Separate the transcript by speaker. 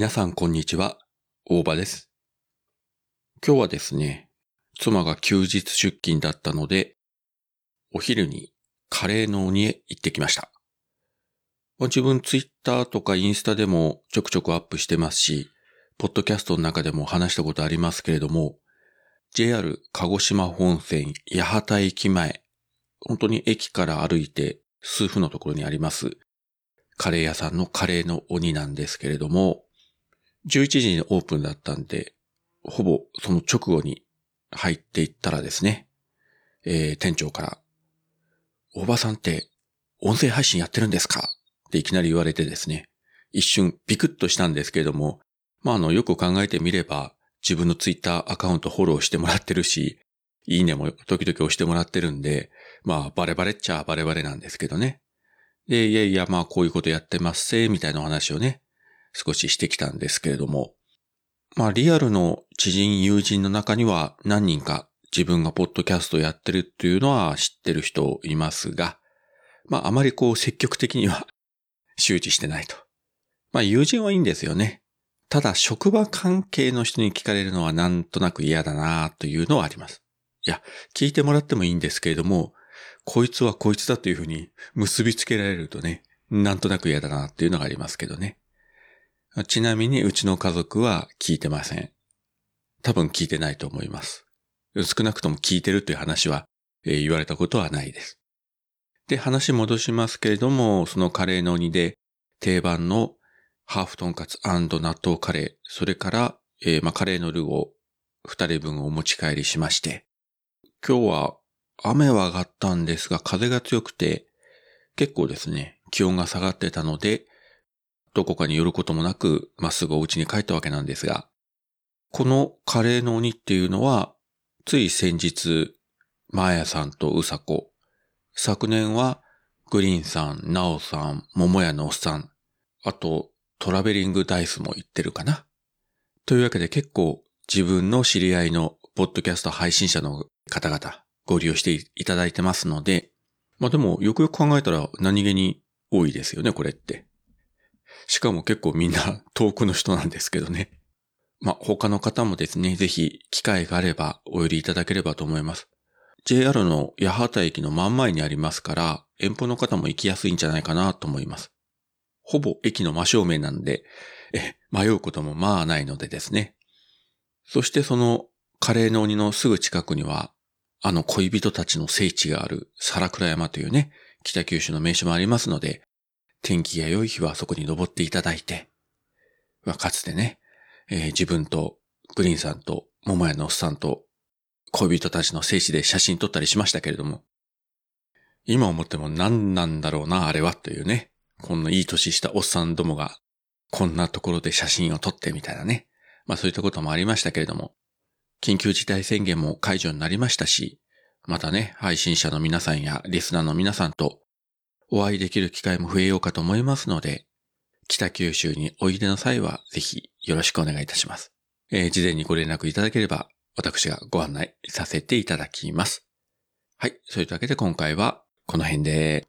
Speaker 1: 皆さんこんにちは、大場です。今日はですね、妻が休日出勤だったので、お昼にカレーの鬼へ行ってきました。自分ツイッターとかインスタでもちょくちょくアップしてますし、ポッドキャストの中でも話したことありますけれども、JR 鹿児島本線八幡駅前、本当に駅から歩いて数分のところにあります、カレー屋さんのカレーの鬼なんですけれども、11時にオープンだったんで、ほぼその直後に入っていったらですね、えー店長から、おばさんって音声配信やってるんですか？っていきなり言われてですね、一瞬ビクッとしたんですけれども、まあ、あの、よく考えてみれば、自分のツイッターアカウントフォローしてもらってるし、いいねも時々押してもらってるんで、まあ、バレバレっちゃバレバレなんですけどね。で、いやいや、まあ、こういうことやってますせ、みたいなお話をね、少ししてきたんですけれども、まあ、リアルの知人、友人の中には何人か自分がポッドキャストやってるっていうのは知ってる人いますが、まあ、あまりこう積極的には 周知してないと。まあ、友人はいいんですよね。ただ、職場関係の人に聞かれるのはなんとなく嫌だなというのはあります。いや、聞いてもらってもいいんですけれども、こいつはこいつだというふうに結びつけられるとね、なんとなく嫌だなっていうのがありますけどね。ちなみにうちの家族は聞いてません。多分聞いてないと思います。少なくとも聞いてるという話は、えー言われたことはないです。で、話戻しますけれども、そのカレーの鬼で定番のハーフトンカツ納豆カレー、それから、えーま、カレーのルーを二人分お持ち帰りしまして、今日は雨は上がったんですが、風が強くて、結構ですね、気温が下がってたので、どこかに寄ることもなく、まっすぐお家に帰ったわけなんですが、このカレーの鬼っていうのは、つい先日、マーヤさんとウサコ、昨年はグリーンさん、ナオさん、桃屋のおっさん、あとトラベリングダイスも言ってるかな。というわけで結構自分の知り合いのポッドキャスト配信者の方々ご利用していただいてますので、まあでもよくよく考えたら何気に多いですよね、これって。しかも結構みんな 遠くの人なんですけどね。まあ、他の方もですね、ぜひ機会があればお寄りいただければと思います。JR の八幡駅の真ん前にありますから、遠方の方も行きやすいんじゃないかなと思います。ほぼ駅の真正面なんで、え、迷うこともまあないのでですね。そしてそのカレーの鬼のすぐ近くには、あの恋人たちの聖地がある皿倉山というね、北九州の名所もありますので、天気が良い日はそこに登っていただいて、まあかつてね、えー自分とグリーンさんと桃屋のおっさんと恋人たちの聖地で写真撮ったりしましたけれども、今思っても何なんだろうな、あれはというね、こんないい年したおっさんどもがこんなところで写真を撮ってみたいなね、まあそういったこともありましたけれども、緊急事態宣言も解除になりましたし、またね、配信者の皆さんやリスナーの皆さんとお会いできる機会も増えようかと思いますので、北九州においでの際はぜひよろしくお願いいたします。えー事前にご連絡いただければ私がご案内させていただきます。はい。そういうわけで今回はこの辺で